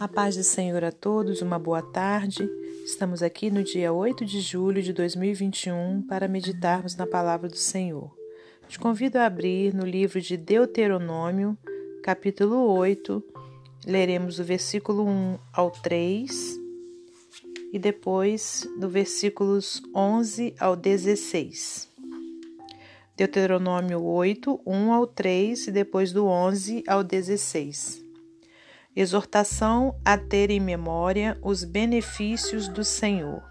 A paz do Senhor a todos, uma boa tarde. Estamos aqui no dia 8 de julho de 2021 para meditarmos na palavra do Senhor. Te convido a abrir no livro de Deuteronômio, capítulo 8. Leremos o versículo 1 ao 3 e depois do versículos 11 ao 16. Deuteronômio 8, 1 ao 3 e depois do 11 ao 16. Exortação a ter em memória os benefícios do Senhor.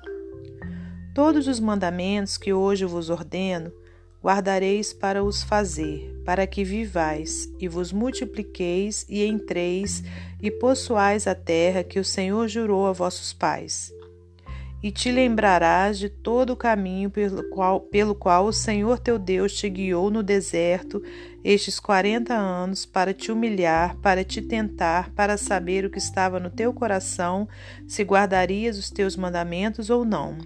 Todos os mandamentos que hoje vos ordeno, guardareis para os fazer, para que vivais e vos multipliqueis e entreis e possuais a terra que o Senhor jurou a vossos pais e te lembrarás de todo o caminho pelo qual, pelo qual o Senhor teu Deus te guiou no deserto estes quarenta anos para te humilhar, para te tentar, para saber o que estava no teu coração, se guardarias os teus mandamentos ou não.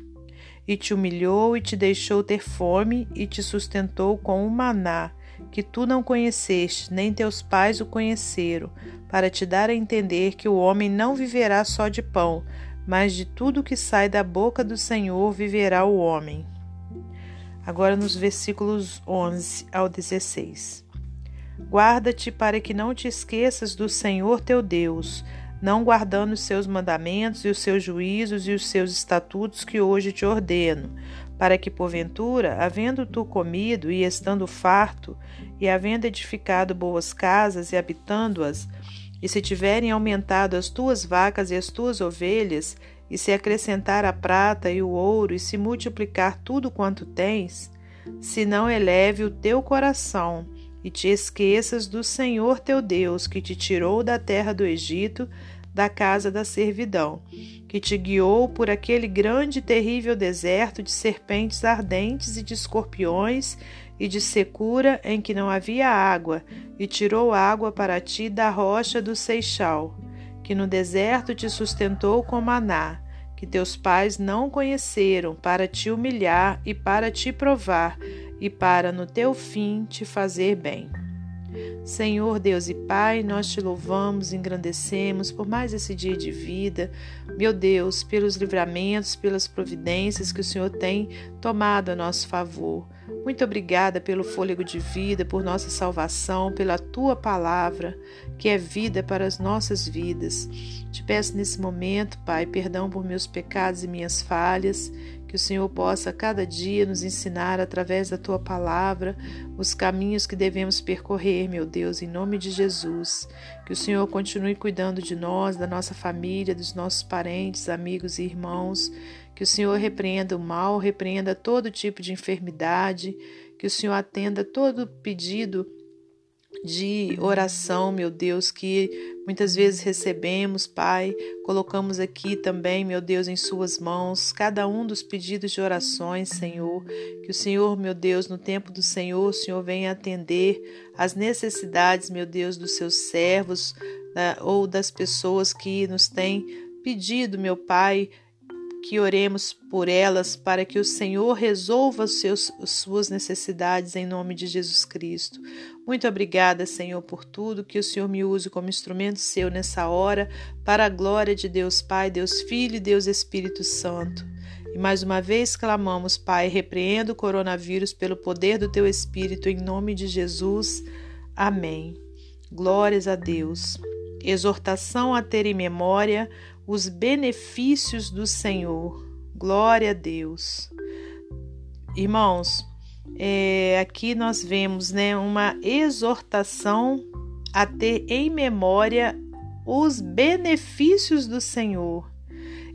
E te humilhou e te deixou ter fome e te sustentou com o maná, que tu não conheceste, nem teus pais o conheceram, para te dar a entender que o homem não viverá só de pão, mas de tudo que sai da boca do Senhor viverá o homem. Agora nos versículos 11 ao 16. Guarda-te para que não te esqueças do Senhor teu Deus, não guardando os seus mandamentos e os seus juízos e os seus estatutos que hoje te ordeno, para que, porventura, havendo tu comido e estando farto, e havendo edificado boas casas e habitando-as, e se tiverem aumentado as tuas vacas e as tuas ovelhas, e se acrescentar a prata e o ouro, e se multiplicar tudo quanto tens, se não eleve o teu coração, e te esqueças do Senhor teu Deus, que te tirou da terra do Egito, da casa da servidão, que te guiou por aquele grande e terrível deserto de serpentes ardentes e de escorpiões e de secura em que não havia água, e tirou água para ti da rocha do Seixal, que no deserto te sustentou com maná, que teus pais não conheceram, para te humilhar e para te provar, e para no teu fim te fazer bem. Senhor Deus e Pai, nós te louvamos, engrandecemos por mais esse dia de vida. Meu Deus, pelos livramentos, pelas providências que o Senhor tem tomado a nosso favor. Muito obrigada pelo fôlego de vida, por nossa salvação, pela tua palavra, que é vida para as nossas vidas. Te peço nesse momento, Pai, perdão por meus pecados e minhas falhas, que o Senhor possa cada dia nos ensinar através da tua palavra os caminhos que devemos percorrer, meu Deus, em nome de Jesus. Que o Senhor continue cuidando de nós, da nossa família, dos nossos parentes, amigos e irmãos. Que o Senhor repreenda o mal, repreenda todo tipo de enfermidade. Que o Senhor atenda todo pedido de oração, meu Deus, que muitas vezes recebemos, Pai. Colocamos aqui também, meu Deus, em Suas mãos, cada um dos pedidos de orações, Senhor. Que o Senhor, meu Deus, no tempo do Senhor, o Senhor venha atender as necessidades, meu Deus, dos seus servos ou das pessoas que nos têm pedido, meu Pai, que oremos por elas para que o Senhor resolva suas necessidades em nome de Jesus Cristo. Muito obrigada, Senhor, por tudo, que o Senhor me use como instrumento seu nessa hora, para a glória de Deus Pai, Deus Filho e Deus Espírito Santo. E mais uma vez clamamos, Pai, repreenda o coronavírus pelo poder do teu Espírito, em nome de Jesus. Amém. Glórias a Deus. Exortação a ter em memória os benefícios do Senhor. Glória a Deus. Irmãos, é, aqui nós vemos né, uma exortação a ter em memória os benefícios do Senhor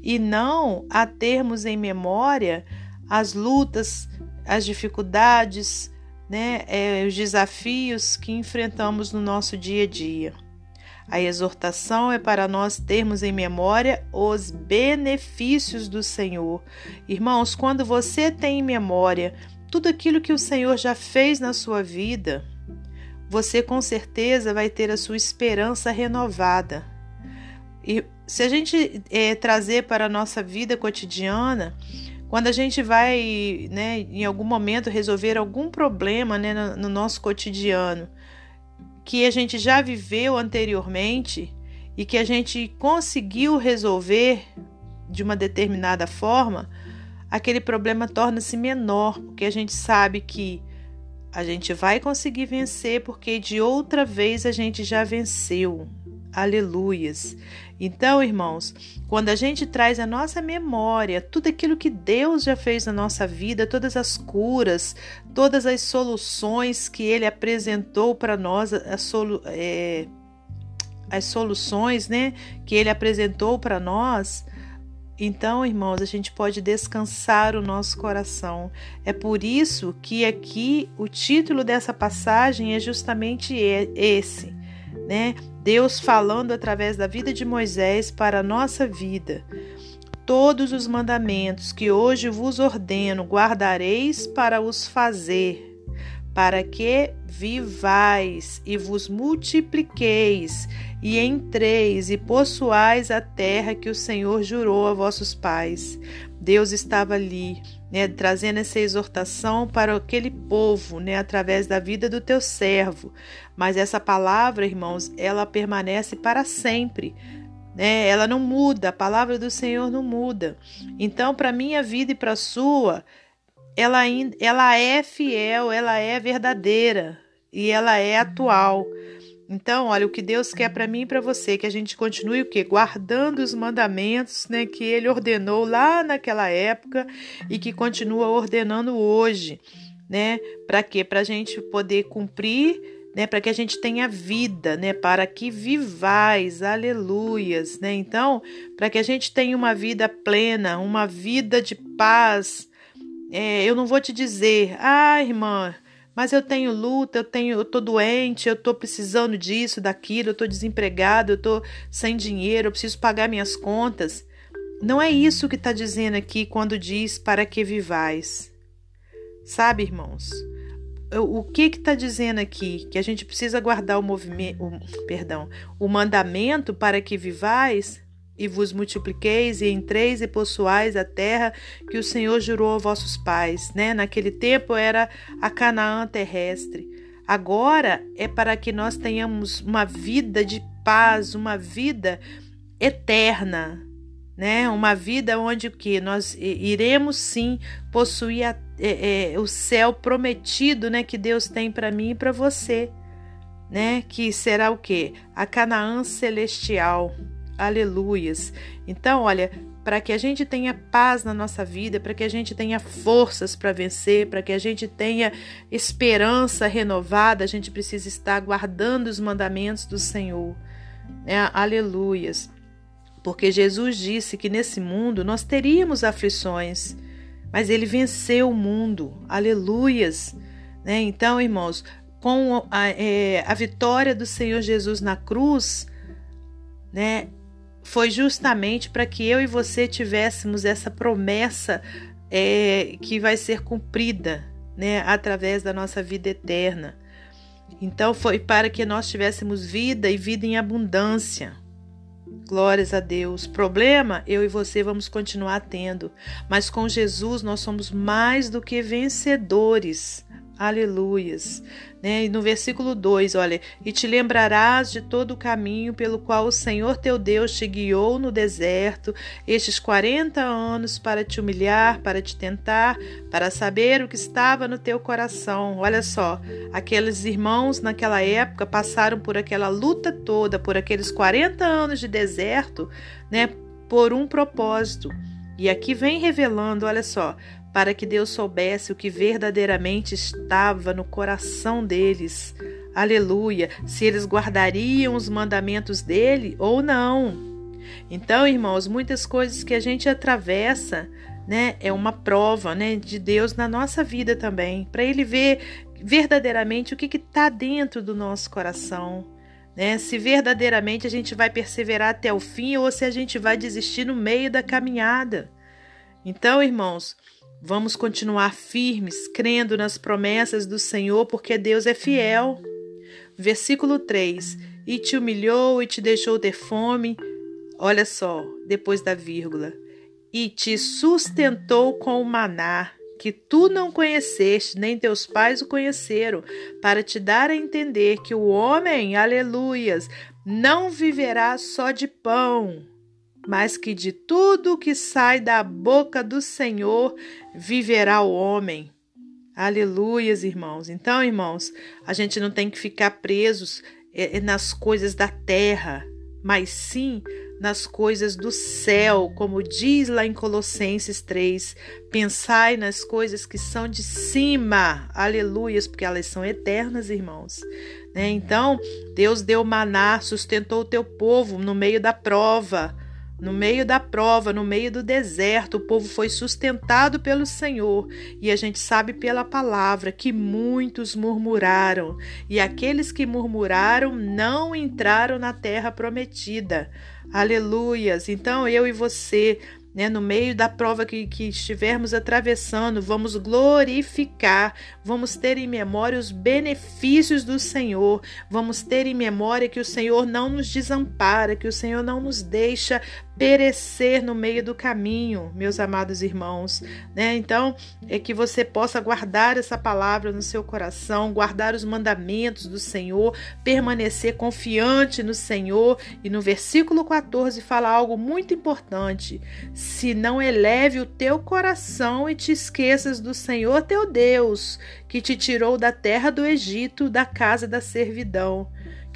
e não a termos em memória as lutas, as dificuldades, né, é, os desafios que enfrentamos no nosso dia a dia. A exortação é para nós termos em memória os benefícios do Senhor. Irmãos, quando você tem em memória tudo aquilo que o Senhor já fez na sua vida, você com certeza vai ter a sua esperança renovada. E se a gente é, trazer para a nossa vida cotidiana, quando a gente vai, né, em algum momento resolver algum problema né, no, no nosso cotidiano, que a gente já viveu anteriormente e que a gente conseguiu resolver de uma determinada forma, aquele problema torna-se menor, porque a gente sabe que a gente vai conseguir vencer porque de outra vez a gente já venceu. Aleluias. Então, irmãos, quando a gente traz a nossa memória tudo aquilo que Deus já fez na nossa vida, todas as curas, todas as soluções que Ele apresentou para nós, a solu é, as soluções né, que Ele apresentou para nós, então, irmãos, a gente pode descansar o nosso coração. É por isso que aqui o título dessa passagem é justamente esse, né? Deus falando através da vida de Moisés para a nossa vida. Todos os mandamentos que hoje vos ordeno guardareis para os fazer, para que vivais e vos multipliqueis e entreis e possuais a terra que o Senhor jurou a vossos pais. Deus estava ali, né, trazendo essa exortação para aquele povo, né, através da vida do teu servo. Mas essa palavra, irmãos, ela permanece para sempre. Né? Ela não muda, a palavra do Senhor não muda. Então, para minha vida e para a sua, ela, ela é fiel, ela é verdadeira e ela é atual. Então, olha, o que Deus quer para mim e para você, que a gente continue o quê? Guardando os mandamentos, né, que ele ordenou lá naquela época e que continua ordenando hoje, né? Para quê? Para a gente poder cumprir, né, para que a gente tenha vida, né, para que vivais, aleluias, né? Então, para que a gente tenha uma vida plena, uma vida de paz, é, eu não vou te dizer, ah, irmã, mas eu tenho luta, eu tenho, eu tô doente, eu tô precisando disso, daquilo, eu tô desempregado, eu tô sem dinheiro, eu preciso pagar minhas contas. Não é isso que está dizendo aqui quando diz para que vivais. Sabe, irmãos? O que está dizendo aqui? Que a gente precisa guardar o movimento, o, perdão, o mandamento para que vivais? E vos multipliqueis e entreis e possuais a terra que o Senhor jurou a vossos pais, né? Naquele tempo era a Canaã terrestre. Agora é para que nós tenhamos uma vida de paz, uma vida eterna, né? Uma vida onde que nós iremos sim possuir a, é, é, o céu prometido, né? Que Deus tem para mim e para você, né? Que será o que? A Canaã celestial. Aleluias. Então, olha, para que a gente tenha paz na nossa vida, para que a gente tenha forças para vencer, para que a gente tenha esperança renovada, a gente precisa estar guardando os mandamentos do Senhor. É, aleluias. Porque Jesus disse que nesse mundo nós teríamos aflições, mas ele venceu o mundo. Aleluias. Né? Então, irmãos, com a, é, a vitória do Senhor Jesus na cruz, né, foi justamente para que eu e você tivéssemos essa promessa é, que vai ser cumprida né, através da nossa vida eterna. Então foi para que nós tivéssemos vida e vida em abundância. Glórias a Deus. Problema, eu e você vamos continuar tendo, mas com Jesus nós somos mais do que vencedores. Aleluias. Né? E no versículo 2, olha: E te lembrarás de todo o caminho pelo qual o Senhor teu Deus te guiou no deserto estes 40 anos para te humilhar, para te tentar, para saber o que estava no teu coração. Olha só, aqueles irmãos naquela época passaram por aquela luta toda, por aqueles 40 anos de deserto, né? Por um propósito. E aqui vem revelando, olha só, para que Deus soubesse o que verdadeiramente estava no coração deles. Aleluia! Se eles guardariam os mandamentos dele ou não. Então, irmãos, muitas coisas que a gente atravessa, né, é uma prova, né, de Deus na nossa vida também, para ele ver verdadeiramente o que está dentro do nosso coração. Né? Se verdadeiramente a gente vai perseverar até o fim ou se a gente vai desistir no meio da caminhada. Então, irmãos, Vamos continuar firmes, crendo nas promessas do Senhor, porque Deus é fiel. Versículo 3: E te humilhou e te deixou ter fome. Olha só, depois da vírgula. E te sustentou com o maná, que tu não conheceste, nem teus pais o conheceram, para te dar a entender que o homem, aleluias, não viverá só de pão, mas que de tudo que sai da boca do Senhor viverá o homem. Aleluias, irmãos. Então, irmãos, a gente não tem que ficar presos eh, nas coisas da terra, mas sim nas coisas do céu, como diz lá em Colossenses 3. Pensai nas coisas que são de cima, aleluias, porque elas são eternas, irmãos. Né? Então, Deus deu maná, sustentou o teu povo no meio da prova. No meio da prova, no meio do deserto, o povo foi sustentado pelo Senhor, e a gente sabe pela palavra que muitos murmuraram, e aqueles que murmuraram não entraram na terra prometida. Aleluias! Então eu e você né, no meio da prova que, que estivermos atravessando, vamos glorificar, vamos ter em memória os benefícios do Senhor, vamos ter em memória que o Senhor não nos desampara, que o Senhor não nos deixa perecer no meio do caminho, meus amados irmãos, né? Então, é que você possa guardar essa palavra no seu coração, guardar os mandamentos do Senhor, permanecer confiante no Senhor. E no versículo 14 fala algo muito importante: se não eleve o teu coração e te esqueças do Senhor teu Deus, que te tirou da terra do Egito, da casa da servidão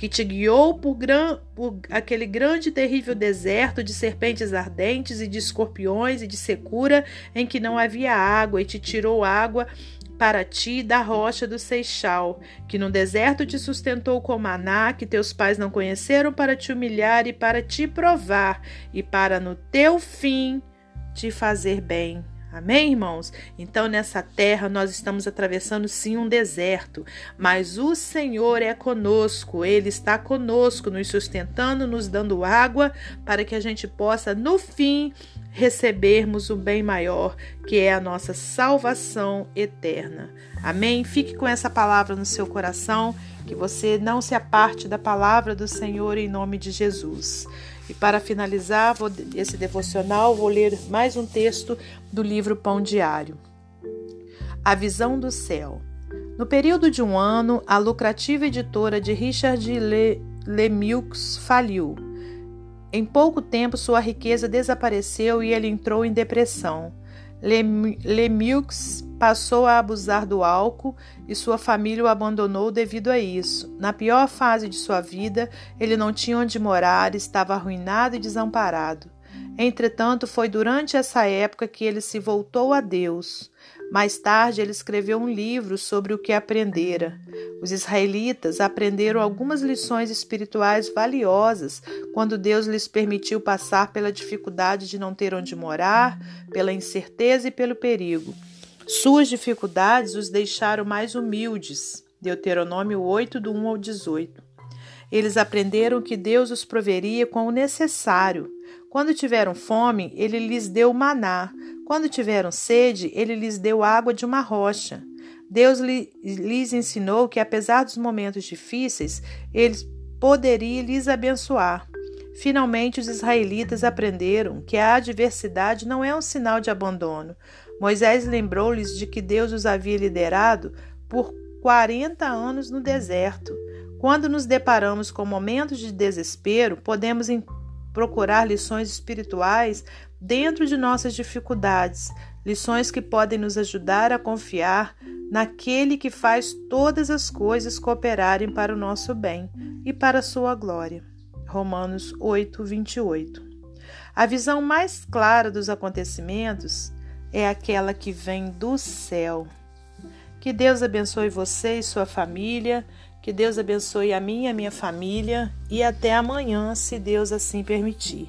que te guiou por, gran, por aquele grande e terrível deserto de serpentes ardentes e de escorpiões e de secura em que não havia água, e te tirou água para ti da rocha do Seixal, que no deserto te sustentou com maná, que teus pais não conheceram, para te humilhar e para te provar, e para no teu fim te fazer bem. Amém, irmãos? Então, nessa terra, nós estamos atravessando sim um deserto, mas o Senhor é conosco, Ele está conosco, nos sustentando, nos dando água, para que a gente possa, no fim, recebermos o bem maior, que é a nossa salvação eterna. Amém? Fique com essa palavra no seu coração, que você não se aparte da palavra do Senhor em nome de Jesus. E para finalizar vou, esse devocional, vou ler mais um texto do livro Pão Diário. A Visão do Céu. No período de um ano, a lucrativa editora de Richard Le, Lemieux faliu. Em pouco tempo, sua riqueza desapareceu e ele entrou em depressão. Lemieux passou a abusar do álcool e sua família o abandonou devido a isso. Na pior fase de sua vida, ele não tinha onde morar, estava arruinado e desamparado. Entretanto, foi durante essa época que ele se voltou a Deus. Mais tarde, ele escreveu um livro sobre o que aprendera. Os israelitas aprenderam algumas lições espirituais valiosas quando Deus lhes permitiu passar pela dificuldade de não ter onde morar, pela incerteza e pelo perigo. Suas dificuldades os deixaram mais humildes. Deuteronômio 8, do 1 ao 18. Eles aprenderam que Deus os proveria com o necessário. Quando tiveram fome, ele lhes deu maná. Quando tiveram sede, ele lhes deu água de uma rocha. Deus lhes ensinou que, apesar dos momentos difíceis, eles poderia lhes abençoar. Finalmente, os israelitas aprenderam que a adversidade não é um sinal de abandono. Moisés lembrou-lhes de que Deus os havia liderado por 40 anos no deserto. Quando nos deparamos com momentos de desespero, podemos procurar lições espirituais dentro de nossas dificuldades, lições que podem nos ajudar a confiar naquele que faz todas as coisas cooperarem para o nosso bem e para a sua glória. Romanos 8, 28. A visão mais clara dos acontecimentos é aquela que vem do céu. Que Deus abençoe você e sua família, que Deus abençoe a mim e a minha família, e até amanhã, se Deus assim permitir.